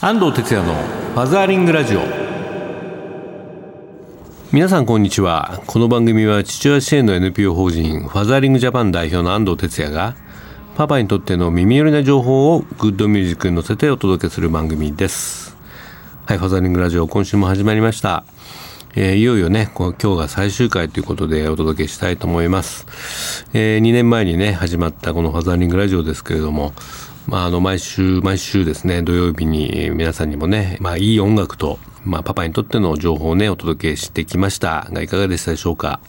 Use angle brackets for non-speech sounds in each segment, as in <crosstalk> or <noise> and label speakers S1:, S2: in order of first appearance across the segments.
S1: 安藤哲也のファザーリングラジオ。皆さんこんにちは。この番組は父親支援の NPO 法人ファザーリングジャパン代表の安藤哲也がパパにとっての耳寄りな情報をグッドミュージックに乗せてお届けする番組です。はいファザーリングラジオ今週も始まりました。えー、いよいよね、今日が最終回ということでお届けしたいと思います。えー、2年前にね、始まったこのファザーリングラジオですけれども、まあ、あの、毎週、毎週ですね、土曜日に皆さんにもね、まあ、いい音楽と、まあ、パパにとっての情報をね、お届けしてきましたが、いかがでしたでしょうか？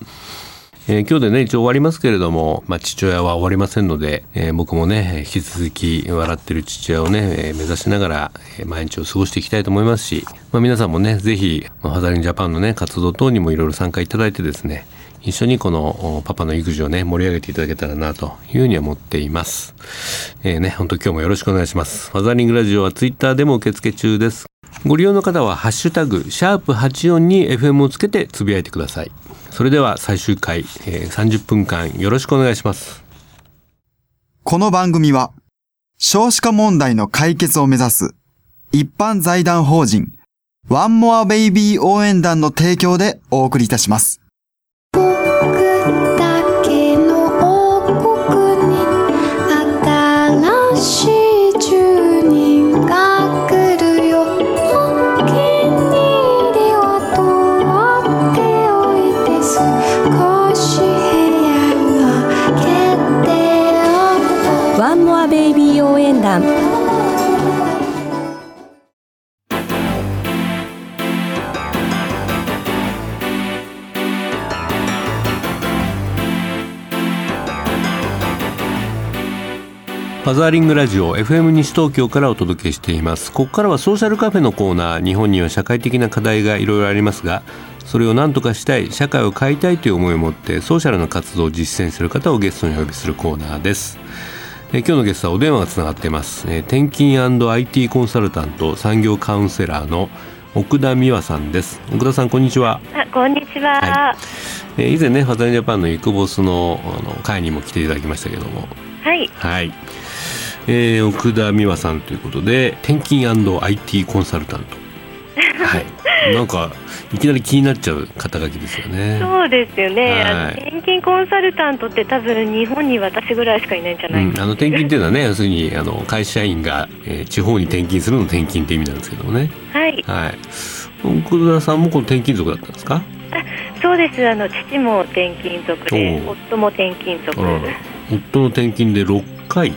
S1: えー、今日でね、一応終わりますけれども、まあ、父親は終わりませんので、えー、僕もね、引き続き笑ってる父親をね、えー、目指しながら、え毎日を過ごしていきたいと思いますし、まあ、皆さんもね、ぜひ、まあ、ファザリンジャパンのね、活動等にもいろいろ参加いただいてですね、一緒にこのパパの育児をね、盛り上げていただけたらなというふうに思っています。えー、ね、本当今日もよろしくお願いします。ファザーリングラジオはツイッターでも受付中です。ご利用の方はハッシュタグ、シャープ84に FM をつけてつぶやいてください。それでは最終回、えー、30分間よろしくお願いします。
S2: この番組は、少子化問題の解決を目指す、一般財団法人、ワンモアベイビー応援団の提供でお送りいたします。
S1: 僕だけの王国に新しいザーリングラジオ FM 西東京からお届けしています。ここからはソーシャルカフェのコーナー日本には社会的な課題がいろいろありますがそれを何とかしたい社会を変えたいという思いを持ってソーシャルな活動を実践する方をゲストにお呼びするコーナーです。え今日のゲストはお電話がつながっています、え転勤 &IT コンサルタント産業カウンセラーの奥田美和さんです。奥田さんこんにちは。
S3: あこんにちは、は
S1: い、え以前ねファザージャパンのイクボスのあの会にも来ていただきましたけども。
S3: はい、
S1: はいえー、奥田美和さんということで転勤 &IT コンサルタント。<laughs> はい。なんかいきなり気になっちゃう肩書きですよね。
S3: そうですよね、はい、転勤コンサルタントって多分日本に私ぐらいしかいないんじゃない？
S1: うん、あの転勤っていうのはね要するにあの会社員が、えー、地方に転勤するの転勤って意味なんですけどもね。
S3: はい、
S1: はい、奥田さんもこの転勤族だったんですか？
S3: そうです。あの父も転勤族で夫も転勤族。
S1: 夫の転勤で6回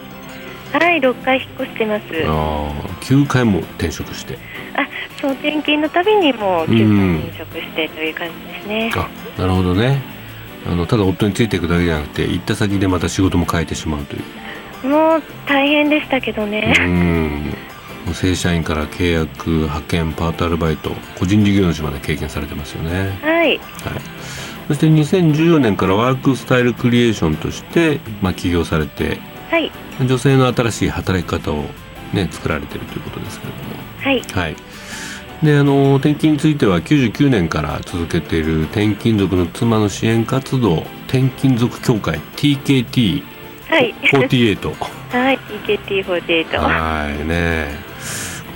S3: はい6回引っ越してます。
S1: ああ9回も転職して。
S3: あそう転勤のたびにも9回転職してという感じですね、
S1: あなるほどね。あのただ夫についていくだけじゃなくて行った先でまた仕事も変えてしまうとい
S3: う。もう大変でしたけどね。
S1: うん。正社員から契約派遣パートアルバイト個人事業主まで経験されてますよね。
S3: はい、はい、
S1: そして2014年からワークスタイルクリエーションとして、まあ、起業されて
S3: はい、
S1: 女性の新しい働き方を、ね、作られているということですけれども。
S3: はい、
S1: はい。であの転勤については99年から続けている転勤族の妻の支援活動転勤族協会 TKT48
S3: はい。
S1: TKT48 <laughs>
S3: はい TKT48
S1: はいね。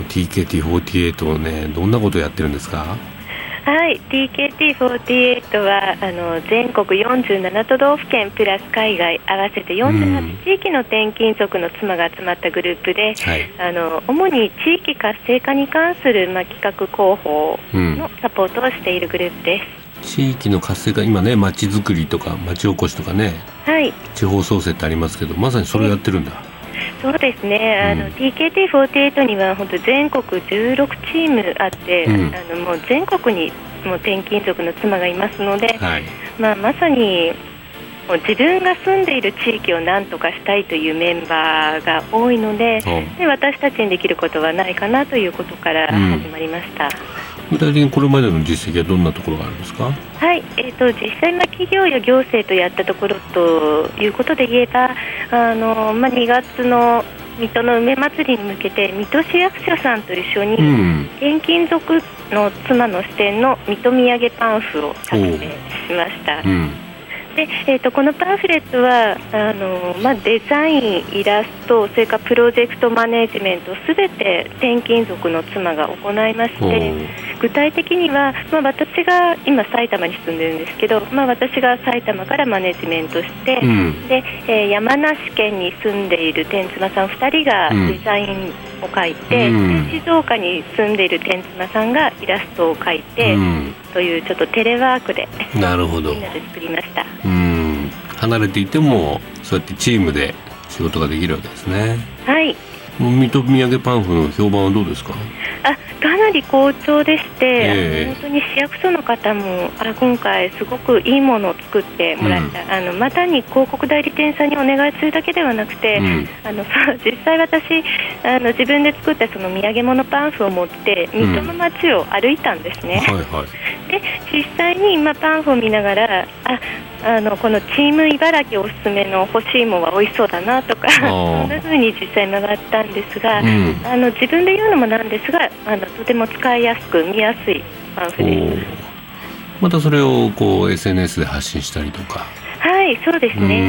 S1: TKT48 ねどんなことをやってるんですか？
S3: はい TKT48 はあの全国47都道府県プラス海外合わせて48地域の転勤族の妻が集まったグループで、はい、あの主に地域活性化に関する、まあ、企画広報のサポートをしているグループです。
S1: 地域の活性化今ね街づくりとか町おこしとかね、
S3: はい、
S1: 地方創生ってありますけどまさにそれをやってるんだ。
S3: そうですね、あの TKT48 には本当全国16チームあって、うん、あのもう全国にもう転勤族の妻がいますので、はい、まあ、まさにもう自分が住んでいる地域を何とかしたいというメンバーが多いのでで私たちにできることはないかなということから始まりました。うん
S1: 具体的にこれまでの実績はどんなところがあるんですか？
S3: はい、えっ、ー、と実際ま企業や行政とやったところということで言えば、あのまあ2月の水戸の梅まつりに向けて水戸市役所さんと一緒に、転勤族の妻の支店の水戸土産パンフを作成しました。でえーと、このパンフレットはあの、まあ、デザイン、イラストそれからプロジェクトマネジメントすべて転勤族の妻が行いまして具体的には、まあ、私が今埼玉に住んでるんですけど、まあ、私が埼玉からマネジメントして、うん、でえー、山梨県に住んでいる天妻さん2人がデザインを描いて、うん、静岡に住んでいる天妻さんがイラストを描いて、うん、というちょっとテレワークで
S1: なるほど。
S3: みんなで作りました。
S1: うん。離れていてもそうやってチームで仕事ができるわけですね。
S3: はい
S1: 水戸土産パンフの評判はどうですか？
S3: あかなり好調でして、えー、本当に市役所の方もあ今回、すごくいいものを作ってもらった、うん、あのまたに広告代理店さんにお願いするだけではなくて、うん、あの実際私あの自分で作ったその土産物パンフを持って水戸の街を歩いたんですね。うんはいはい、で実際に今パンフを見ながらああのこのチーム茨城おすすめの干し芋は美味しそうだなとかそんな風に実際回ったんですが、うん、あの自分で言うのもなんですがあのとても使いやすく見やすいパンフです。
S1: またそれをこう SNS で発信したりとか
S3: はいそうですね、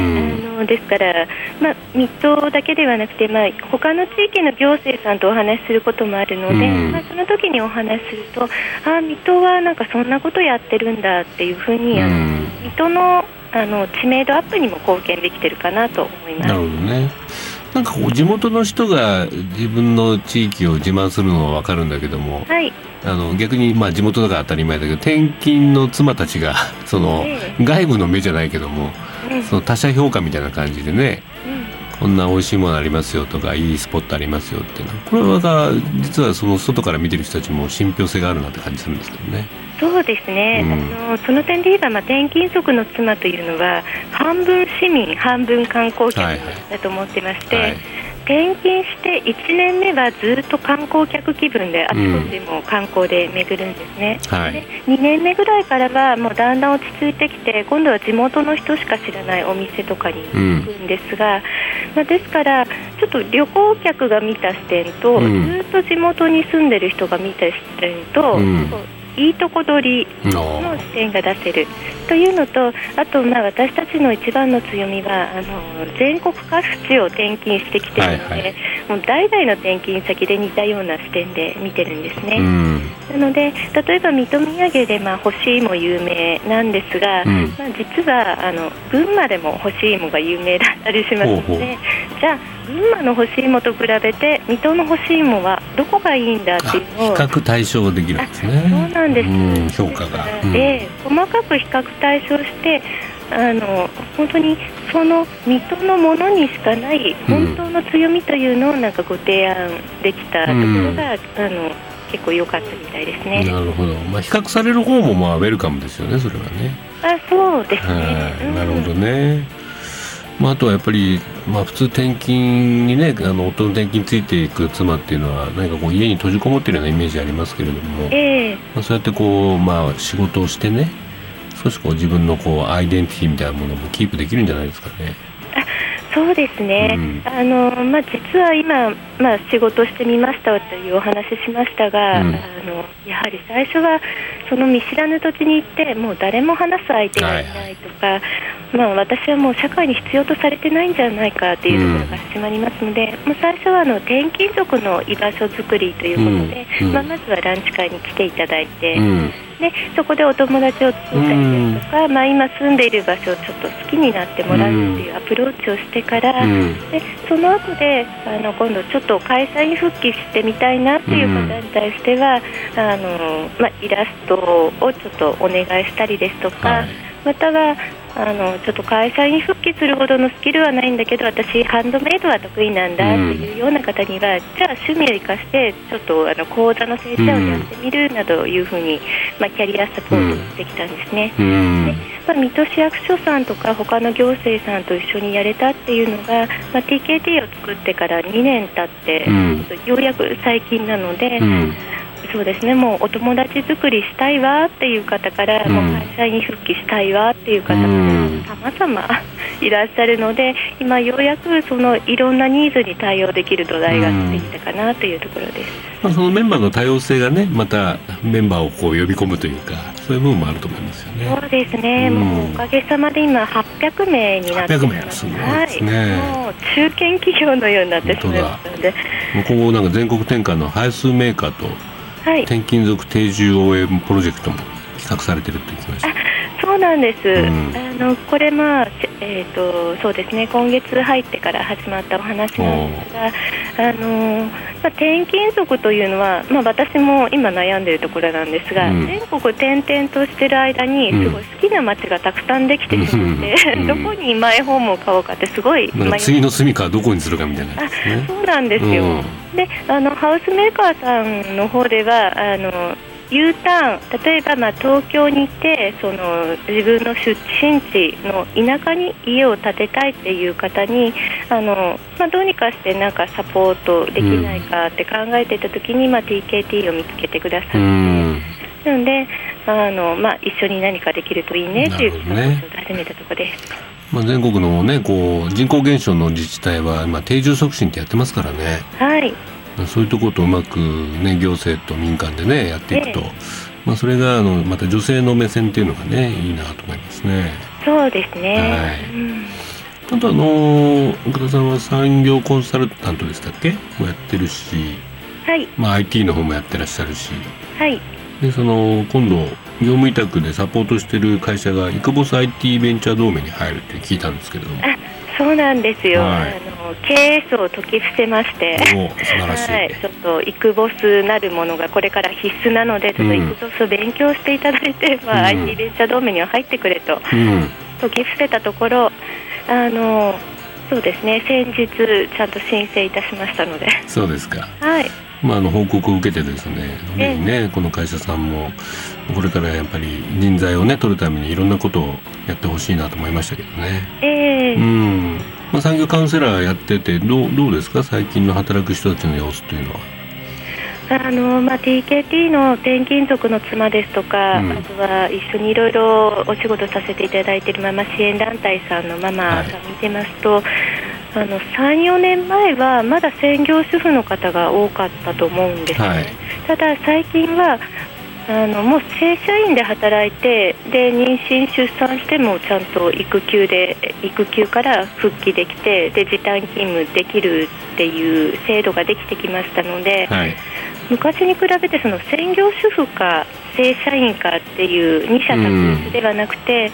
S3: あのですから、まあ、水戸だけではなくて、まあ他の地域の行政さんとお話しすることもあるので、まあ、その時にお話しするとあ水戸はなんかそんなことやってるんだっていうふうに、あの水戸のあの知名度アップにも貢献できてるかなと思います。なるほど
S1: ねなんかこう地元の人が自分の地域を自慢するのは分かるんだけども、
S3: はい、
S1: あの逆にまあ地元だから当たり前だけど転勤の妻たちが <laughs> その外部の目じゃないけども、その他者評価みたいな感じでね、こんな美味しいものありますよとかいいスポットありますよっていうのこれはまた実はその外から見てる人たちも信憑性があるなって感じするんですけどね。
S3: そうですね、うん、あのその点で言えば、まあ、転勤族の妻というのは半分市民、半分観光客だと思ってまして、はい。はい転勤して1年目はずっと観光客気分であちこちも観光で巡るんですね、うんはい、で2年目ぐらいからはもうだんだん落ち着いてきて今度は地元の人しか知らないお店とかに行くんですが、うん、まあ、ですからちょっと旅行客が見た視点と、うん、ずっと地元に住んでる人が見た視点と、いいとこ取りの視点が出せるというのとあとまあ私たちの一番の強みはあの全国各地を転勤してきているので、はいはい、もう代々の転勤先で似たような視点で見てるんですね。なので例えば水戸土産でまあ干し芋有名なんですが、うん、まあ、実はあの群馬でも干し芋が有名だったりしますのでじゃあ群馬の干し芋と比べて水戸の干し芋はどこがいいんだっていうの
S1: を比較対象できるんですね
S3: なんです、
S1: うん、評価が、
S3: うん、で細かく比較対象してあの本当にその水戸のものにしかない本当の強みというのをなんかご提案できたところが、うん、あの結構良かったみたいですね。
S1: なるほど。まあ比較される方もまあウェルカムですよね、それはね。
S3: あ、そうですね。
S1: なるほどね。まあ、あとはやっぱり、まあ、普通転勤にねあの夫の転勤についていく妻っていうのは何かこう家に閉じこもってるようなイメージありますけれども、
S3: えー、
S1: まあ、そうやってこう、まあ、仕事をしてね少しこう自分のこうアイデンティティみたいなものもキープできるんじゃないですかね。
S3: そうですね、うん、あのまあ、実は今、まあ、仕事してみましたというお話しましたが、うん、あのやはり最初はその見知らぬ土地に行ってもう誰も話す相手がいないとか、はい、まあ、私はもう社会に必要とされてないんじゃないかというところが始まりますので、うん、もう最初はあの転勤族の居場所づくりということで、まあ、まずはランチ会に来ていただいて。でそこでお友達を作ったりですとか、まあ、今住んでいる場所をちょっと好きになってもらうっていうアプローチをしてから、でその後であの今度ちょっと会社に復帰してみたいなっていう方に対しては、あのまあ、イラストをちょっとお願いしたりですとか、はい、またはあのちょっと会社に復帰するほどのスキルはないんだけど私、ハンドメイドは得意なんだっていうような方には、うん、じゃあ趣味を生かしてちょっとあの講座の先生をやってみるなどいうふうに、まあ、キャリアサポートしてきたんですね。うん、でまあ、水戸市役所さんとか他の行政さんと一緒にやれたっていうのが、まあ、TKT を作ってから2年経って、うん、ようやく最近なので。そうですね。もうお友達作りしたいわっていう方から、うん、もう会社に復帰したいわっていう方がさまざまいらっしゃるので今ようやくそのいろんなニーズに対応できる土台ができたかなというところです、
S1: まあ、そのメンバーの多様性がねまたメンバーをこう呼び込むというかそういう部分もあると思いますよね。
S3: そうですね、うん、もうおかげさまで今800名になって
S1: ますすごいですね、
S3: はい、もう中堅企業のようになってしまいましたので。
S1: 今後なんか全国展開の配数メーカーと転勤族定住応援プロジェクトも企画されてるって聞きました
S3: そうなんです、うん、あのこれ、まあえーと、そうですね。今月入ってから始まったお話なんですが、あのまあ、転勤族というのは、まあ、私も今悩んでいるところなんですが、うん、全国転々としている間にすごい好きな街がたくさんできてしまって、うん、どこにマイホームを買おうかってすごい
S1: 次の住みかはどこにするかみたいな、ね、
S3: あそうなんですよ、であのハウスメーカーさんの方ではあの U ターン例えばまあ東京にいてその自分の出身地の田舎に家を建てたいっていう方にあの、まあ、どうにかしてなんかサポートできないかって考えていた時に、まあ、TKT を見つけてくださって。なのであの、まあ、一緒に何かできるといいねという話を始めたところです。
S1: まあ、全国の、ね、こう人口減少の自治体は今定住促進ってやってますからね。
S3: はい
S1: そういうところとうまく、ね、行政と民間でねやっていくと、ええ、まあ、それがあのまた女性の目線っていうのがねいいなと思いますね。
S3: そうですね、はい。うん。
S1: あとあの岡田さんは産業コンサルタントでしたっけ？もやってるし、
S3: はい。
S1: まあ、IT の方もやってらっしゃるし、
S3: はい、
S1: でその今度業務委託でサポートしてる会社がイクボス IT ベンチャー同盟に入るって聞いたんですけれども。
S3: そうなんですよ、はい、あの経営層を解き伏せまして
S1: はい、
S3: ちょっとイクボスなるものがこれから必須なのでちょっとイクボスを勉強していただいて、うん、まあ、IT ベンチャー同盟には入ってくれと、うん、解き伏せたところあのそうですね先日ちゃんと申請いたしましたので。
S1: そうですか。
S3: はい。
S1: まあ、あの報告を受けてですね、ね、この会社さんもこれからやっぱり人材をね取るためにいろんなことをやってほしいなと思いましたけどね。
S3: えー、
S1: うん。まあ、産業カウンセラーやっててどうどうですか？最近の働く人たちの様子というのは。
S3: あのまあ、TKT の転勤族の妻ですとか、うん、あとは一緒にいろいろお仕事させていただいているママ支援団体さんのママが見てますと、はい、あの34年前はまだ専業主婦の方が多かったと思うんですね、はい、ただ最近はあのもう正社員で働いてで妊娠、出産してもちゃんと育休で育休から復帰できてで時短勤務できるっていう制度ができてきましたので、はい、昔に比べてその専業主婦か正社員かっていう二者択一ではなくて、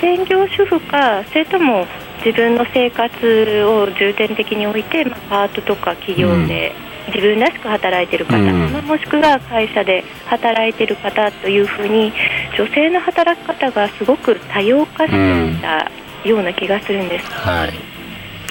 S3: 専業主婦かそれとも自分の生活を重点的に置いて、まあ、パートとか企業で、自分らしく働いている方、うん、もしくは会社で働いている方というふうに女性の働き方がすごく多様化していたような気がするんです。
S1: はい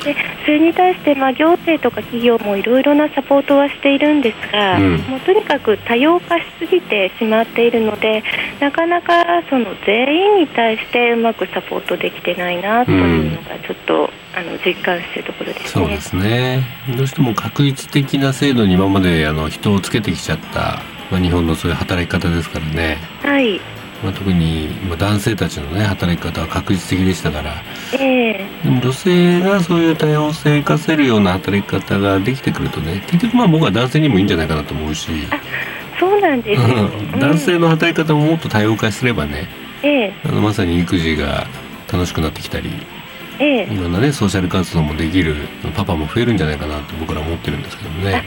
S3: でそれに対して、まあ、行政とか企業もいろいろなサポートはしているんですが、うん、もうとにかく多様化しすぎてしまっているのでなかなかその全員に対してうまくサポートできてないなというのがちょっと、うん、あの実感しているところですね。
S1: そうですねどうしても確率的な制度に今まであの人をつけてきちゃった、まあ、日本のそういう働き方ですからね。
S3: はい
S1: まあ、特に、まあ、男性たちのね働き方は確実的でしたから、
S3: え
S1: ー、でも女性がそういう多様性を生かせるような働き方ができてくるとね結局まあ僕は男性にもいいんじゃないかなと思うし。
S3: そうなんです、
S1: 男性の働き方ももっと多様化すればね、
S3: え
S1: ー、あのまさに育児が楽しくなってきたり、
S3: えー、
S1: いろんなねソーシャル活動もできるパパも増えるんじゃないかなと僕ら思ってるんですけどね。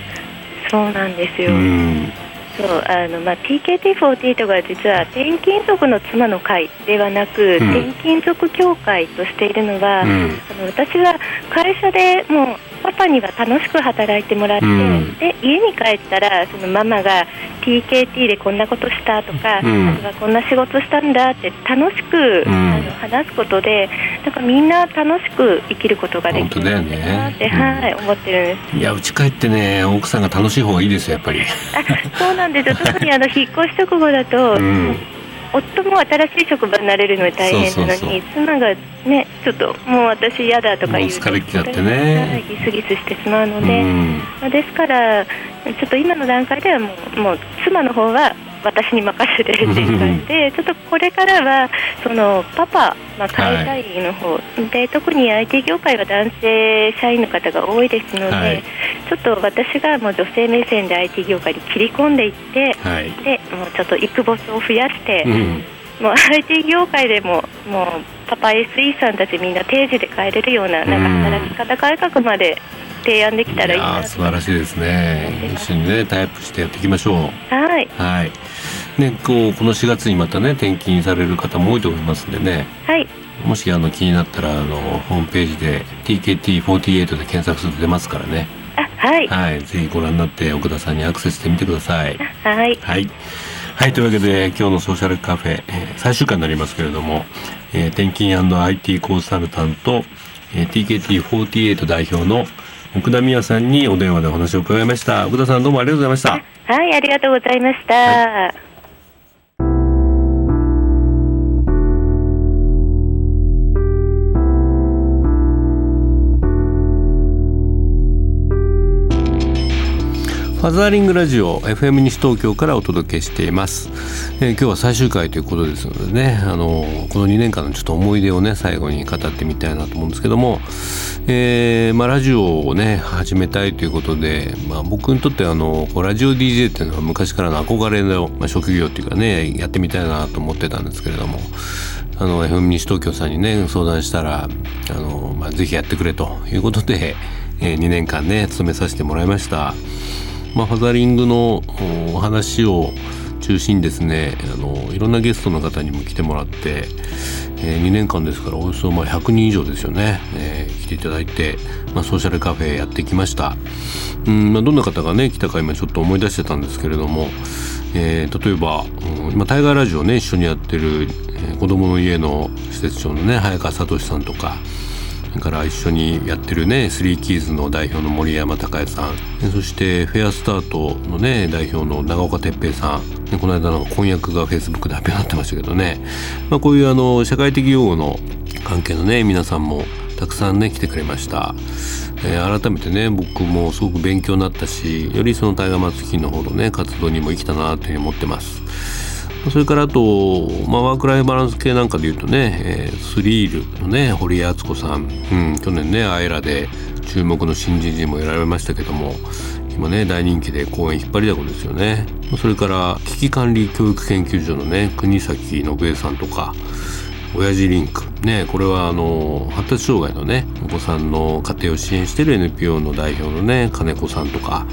S3: そうなんですよ、
S1: うん
S3: そうあの、まあ、TKT48 が実は転勤族の妻の会ではなく、うん、転勤族協会としているのは、うん、あの私は会社でもうパパには楽しく働いてもらって、うん、で家に帰ったらそのママが TKT でこんなことしたとか、うん、こんな仕事したんだって楽しく、うん、あの話すことでなんかみんな楽しく生きることができるなって、ね、はい、思ってるんです。
S1: いや家帰ってね奥さんが楽しい方がいいですよやっぱり。
S3: あそうなんですよ。特にあの引っ越し直後だと、夫も新しい職場になれるのに大変なのに妻がねちょっともう私嫌だとか言う
S1: 疲れきちゃってね。
S3: ギスギスしてしまうので、まあ、ですからちょっと今の段階ではもうもう妻の方は私に任せてっていう感じで、ちょっとこれからはそのパパ、まあ、会社員の方、はい、で特に IT 業界は男性社員の方が多いですので、はい、ちょっと私がもう女性目線で IT 業界に切り込んでいって、はい、でもうちょっと育ボスを増やして、うん、もう IT 業界でももうパパ SE さんたちみんな定時で帰れるようななんか働き方改革まで提案できたらいいな
S1: 素晴らしいですね。一緒にねタイプしてやっていきましょう。
S3: はい。
S1: はい。ねこうこの4月にまたね転勤される方も多いと思いますんでね。
S3: はい。
S1: もしあの気になったらあのホームページで TKT48 で検索すると出ますからね。
S3: はい、
S1: はい、ぜひご覧になって奥田さんにアクセスしてみてください。
S3: はい。
S1: はい。はい、というわけで今日のソーシャルカフェ、えー、最終回になりますけれども、えー、転勤 &IT コンサルタント、えー、TKT48 代表の奥田美也さんにお電話でお話を伺いました。奥田さんどうもありがとうございました。
S3: はいありがとうございました、はい
S1: ファザーリングラジオ FM 西東京からお届けしています、えー、今日は最終回ということですのでねあのこの2年間のちょっと思い出をね最後に語ってみたいなと思うんですけども、えーまあ、ラジオをね始めたいということで、まあ、僕にとってあのラジオ DJ っていうのは昔からの憧れの、まあ、職業っていうかねやってみたいなと思ってたんですけれどもあの FM 西東京さんにね相談したらあの、まあ、ぜひやってくれということで、えー、2年間ね勤めさせてもらいました。まあ、ファザリングのお話を中心にですねあのいろんなゲストの方にも来てもらって、えー、2年間ですからおよそまあ100人以上ですよね、えー、来ていただいて、まあ、ソーシャルカフェやってきました。うん、まあ、どんな方がね来たか今ちょっと思い出してたんですけれども、えー、例えば、うん、今タイガーラジオね一緒にやってる、えー、子どもの家の施設長のね早川聡さんとかれから一緒にやってるねスリーキーズの代表の森山孝也さん。そしてフェアスタートのね代表の長岡哲平さん。この間なんか婚約がフェイスブックで発表になってましたけどね、まあ、こういうあの社会的用語の関係のね皆さんもたくさんね来てくれました、えー、改めてね僕もすごく勉強になったしよりそのタイガーマツキの方のね活動にも生きたなというふうに思ってます。それからあと、まあ、ワークライフバランス系なんかで言うとね、えー、スリールのね堀江敦子さん、うん、去年ねアイラで注目の新人陣も選ばれましたけども今ね大人気で公演引っ張りだこですよね。それから危機管理教育研究所のね国崎信江さんとか親父リンク。ねこれはあの発達障害のねお子さんの家庭を支援している NPO の代表のね金子さんとか、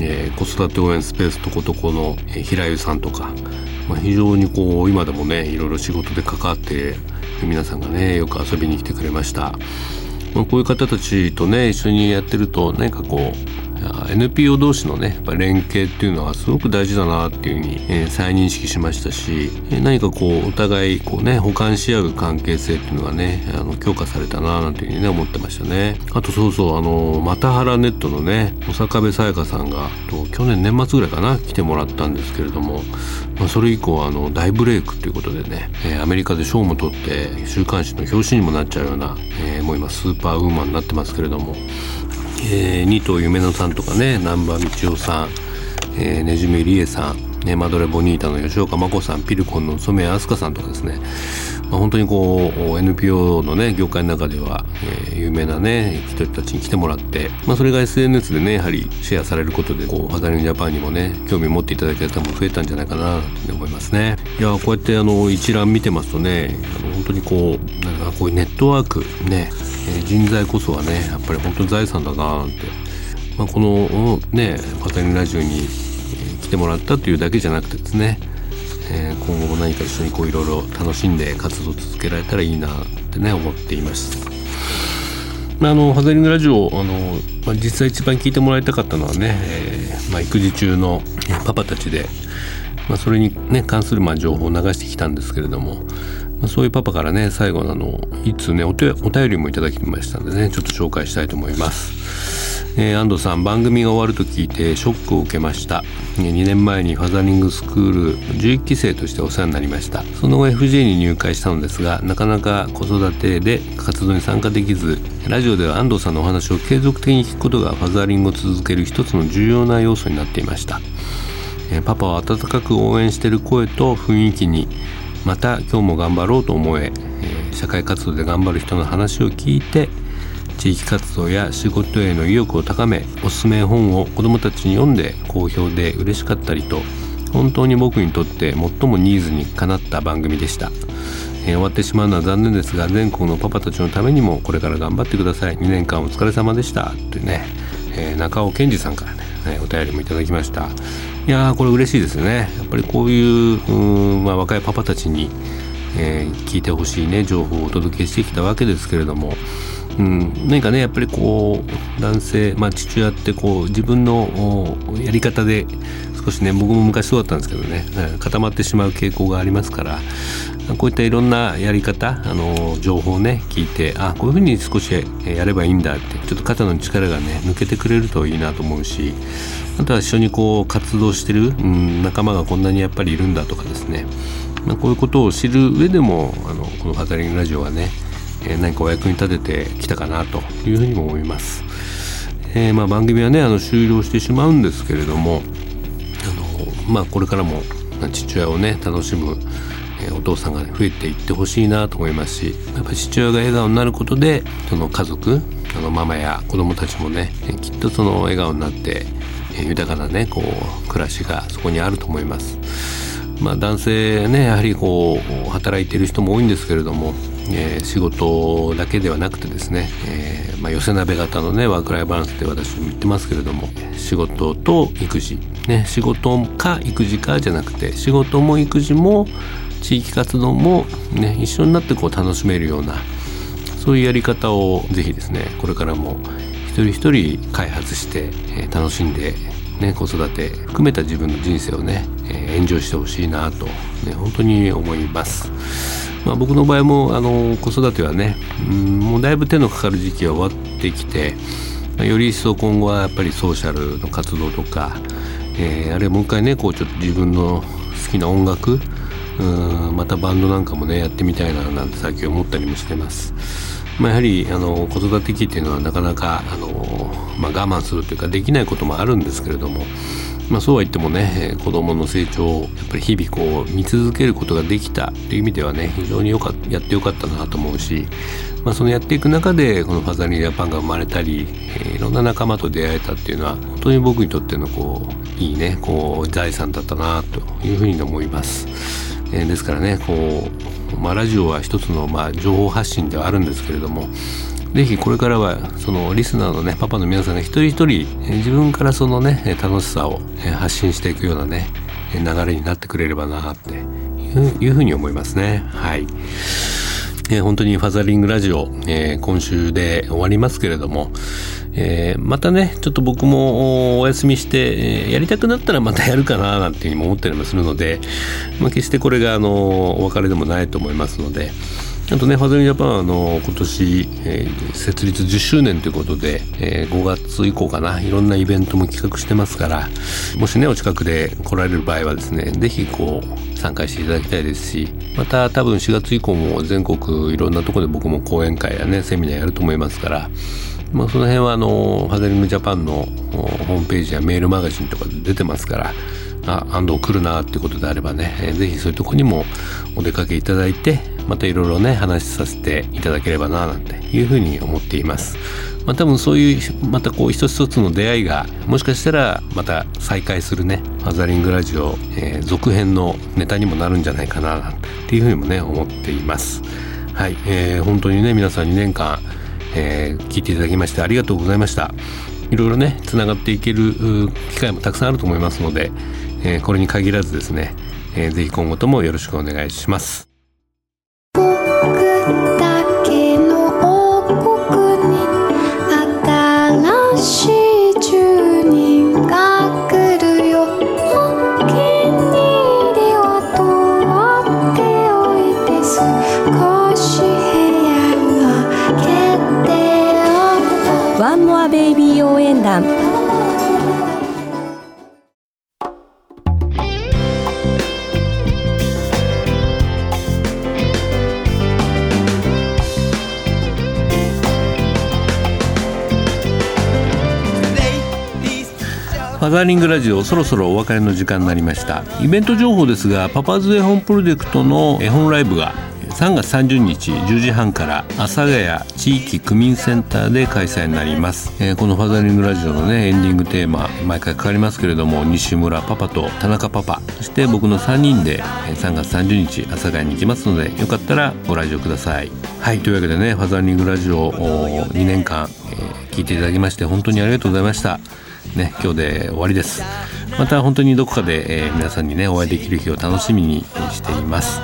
S1: えー、子育て応援スペースとことこの平湯さんとかまあ、非常にこう今でもねいろいろ仕事で関わって皆さんがねよく遊びに来てくれました、まあ、こういう方たちとね一緒にやってると何かこう NPO 同士のねやっぱ連携っていうのはすごく大事だなっていうふうに、えー、再認識しましたし、えー、何かこうお互いこうね補完し合う関係性っていうのがねあの強化されたななんていうふうにね思ってましたね。あとそうそうあの又原ネットのね小坂部さやかさんがと去年年末ぐらいかな来てもらったんですけれども、まあ、それ以降あの大ブレイクっていうことでね、えー、アメリカで賞も取って週刊誌の表紙にもなっちゃうような、えー、もう今スーパーウーマンになってますけれどもえー、二頭夢乃さんとかね南波道夫さん、えー、ねじめりえさん、ね、マドレボニータの吉岡真子さんピルコンの染谷飛鳥さんとかですね、まあ、本当にこう NPO のね業界の中では、えー、有名なね人たちに来てもらって、まあ、それが SNS でねやはりシェアされることでこうファザリンジャパンにもね興味を持っていただける方も増えたんじゃないかなと思いますね。いやこうやってあの一覧見てますとねあの本当にこうなんかこういうネットワークね人材こそはねやっぱり本当に財産だななんて、まあ、このねパタリンラジオに来てもらったというだけじゃなくてですね、今後も何か一緒にこういろいろ楽しんで活動続けられたらいいなってね思っています。あのファザリングラジオあの、まあ、実際一番聞いてもらいたかったのはね、えーまあ、育児中のパパたちで、まあ、それに、ね、関するまあ情報を流してきたんですけれども、まあ、そういうパパからね最後のあのいつねお便りもいただきましたんでねちょっと紹介したいと思います。えー、安藤さん番組が終わると聞いてショックを受けました。2年前にファザリングスクール11期生としてお世話になりました。その後 FJ に入会したのですがなかなか子育てで活動に参加できずラジオでは安藤さんのお話を継続的に聞くことがファザリングを続ける一つの重要な要素になっていました。パパを温かく応援している声と雰囲気にまた今日も頑張ろうと思え社会活動で頑張る人の話を聞いて地域活動や仕事への意欲を高めおすすめ本を子どもたちに読んで好評で嬉しかったりと本当に僕にとって最もニーズにかなった番組でした、えー、終わってしまうのは残念ですが全国のパパたちのためにもこれから頑張ってください。2年間お疲れ様でした。というね、えー、中尾健二さんからね、お便りもいただきました。いやーこれ嬉しいですね。やっぱりこういううん、まあ、若いパパたちに、えー、聞いてほしいね情報をお届けしてきたわけですけれども。うん、何かねやっぱりこう男性、まあ、父親ってこう自分のやり方で少しね僕も昔そうだったんですけどね。固まってしまう傾向がありますから。こういったいろんなやり方あの情報をね聞いてあこういうふうに少しやればいいんだってちょっと肩の力がね抜けてくれるといいなと思うしあとは一緒にこう活動してる、うん、仲間がこんなにやっぱりいるんだとかですね、まあ、こういうことを知る上でもあのこの「ファザリングラジオ」はねえ何かお役に立ててきたかなというふうにも思います。えー、まあ、番組はねあの終了してしまうんですけれどもあの、まあ、これからも父親をね楽しむ、お父さんが、増えていってほしいなと思いますしやっぱり父親が笑顔になることでその家族あのママや子供たちもねきっとその笑顔になって豊かなねこう暮らしがそこにあると思います。まあ、男性ねやはりこう働いている人も多いんですけれどもえー、仕事だけではなくてですね、えーまあ、寄せ鍋型のねワークライフバランスって私も言ってますけれども仕事と育児、ね、仕事か育児かじゃなくて仕事も育児も地域活動も、ね、一緒になってこう楽しめるようなそういうやり方をぜひですねこれからも一人一人開発して、え、楽しんで、ね、子育て含めた自分の人生をね、えー、エンジョイしてほしいなと、ね、本当に思います。まあ、僕の場合もあの子育てはね、うん、もうだいぶ手のかかる時期は終わってきて、まあ、より一層今後はやっぱりソーシャルの活動とか、えー、あるいはもう一回ねこうちょっと自分の好きな音楽うんまたバンドなんかもねやってみたいななんて最近思ったりもしてます。まあ、やはりあの子育て期っていうのはなかなかあの、まあ、我慢するというかできないこともあるんですけれども、まあ、そうは言ってもね子どもの成長をやっぱり日々こう見続けることができたという意味ではね非常によかやってよかったなと思うし、まあ、そのやっていく中でこのファザリージャパンが生まれたり、え、いろんな仲間と出会えたっていうのは本当に僕にとってのこういいねこう財産だったなというふうに思います。えー、ですからねこう、まあ、ラジオは一つのまあ情報発信ではあるんですけれどもぜひこれからはそのリスナーのねパパの皆さんが一人一人自分からそのね楽しさを発信していくようなね流れになってくれればなっていうふうに思いますねはい。えー、本当にファザリングラジオ、えー、今週で終わりますけれども、えー、またねちょっと僕もお休みして、えー、やりたくなったらまたやるかななんていうふうにも思ったりもするので、まあ、決してこれがあのお別れでもないと思いますので、あとね、ファズリージャパンはあの今年、えー、設立10周年ということで、えー、5月以降かないろんなイベントも企画してますからもしねお近くで来られる場合はですねぜひこう参加していただきたいですしまた多分4月以降も全国いろんなところで僕も講演会やねセミナーやると思いますからまあ、その辺はあのファザリングジャパンのホームページやメールマガジンとかで出てますからあ安藤来るなっていうことであればね、えー、ぜひそういうとこにもお出かけいただいてまたいろいろね話させていただければななんていうふうに思っています。まあ、多分そういうまたこう一つ一つの出会いがもしかしたらまた再開するねファザリングラジオ、えー、続編のネタにもなるんじゃないかなっていうふうにもね思っています。はい、えー、本当にね皆さん2年間、えー、聞いていただきましてありがとうございました。いろいろねつながっていける機会もたくさんあると思いますので、えー、これに限らずですね、えー、ぜひ今後ともよろしくお願いします。
S4: 僕だけの王国に新
S1: しいザーリングラジオそろそろお別れの時間になりました。イベント情報ですがパパズ絵本プロジェクトの絵本ライブが3月30日10時半から阿佐ヶ谷地域区民センターで開催になります、えー、このファザリングラジオのねエンディングテーマ毎回かかりますけれども西村パパと田中パパそして僕の3人で3月30日阿佐ヶ谷に行きますのでよかったらご来場ください。はいというわけでねファザリングラジオ2年間、えー、聞いていただきまして本当にありがとうございました。ね今日で終わりです。また本当にどこかで、えー、皆さんにねお会いできる日を楽しみにしています。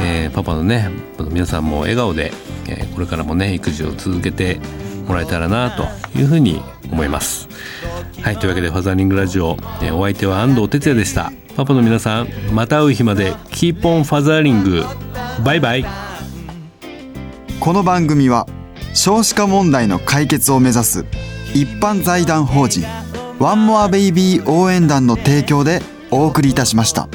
S1: えー、パパのね皆さんも笑顔で、えー、これからもね育児を続けてもらえたらなというふうに思います。はいというわけでファザーリングラジオ、えー、お相手は安藤哲也でした。パパの皆さんまた会う日までキーポンファザーリングバイバイ。
S2: この番組は少子化問題の解決を目指す一般財団法人ワンモアベイビー応援団の提供でお送りいたしました。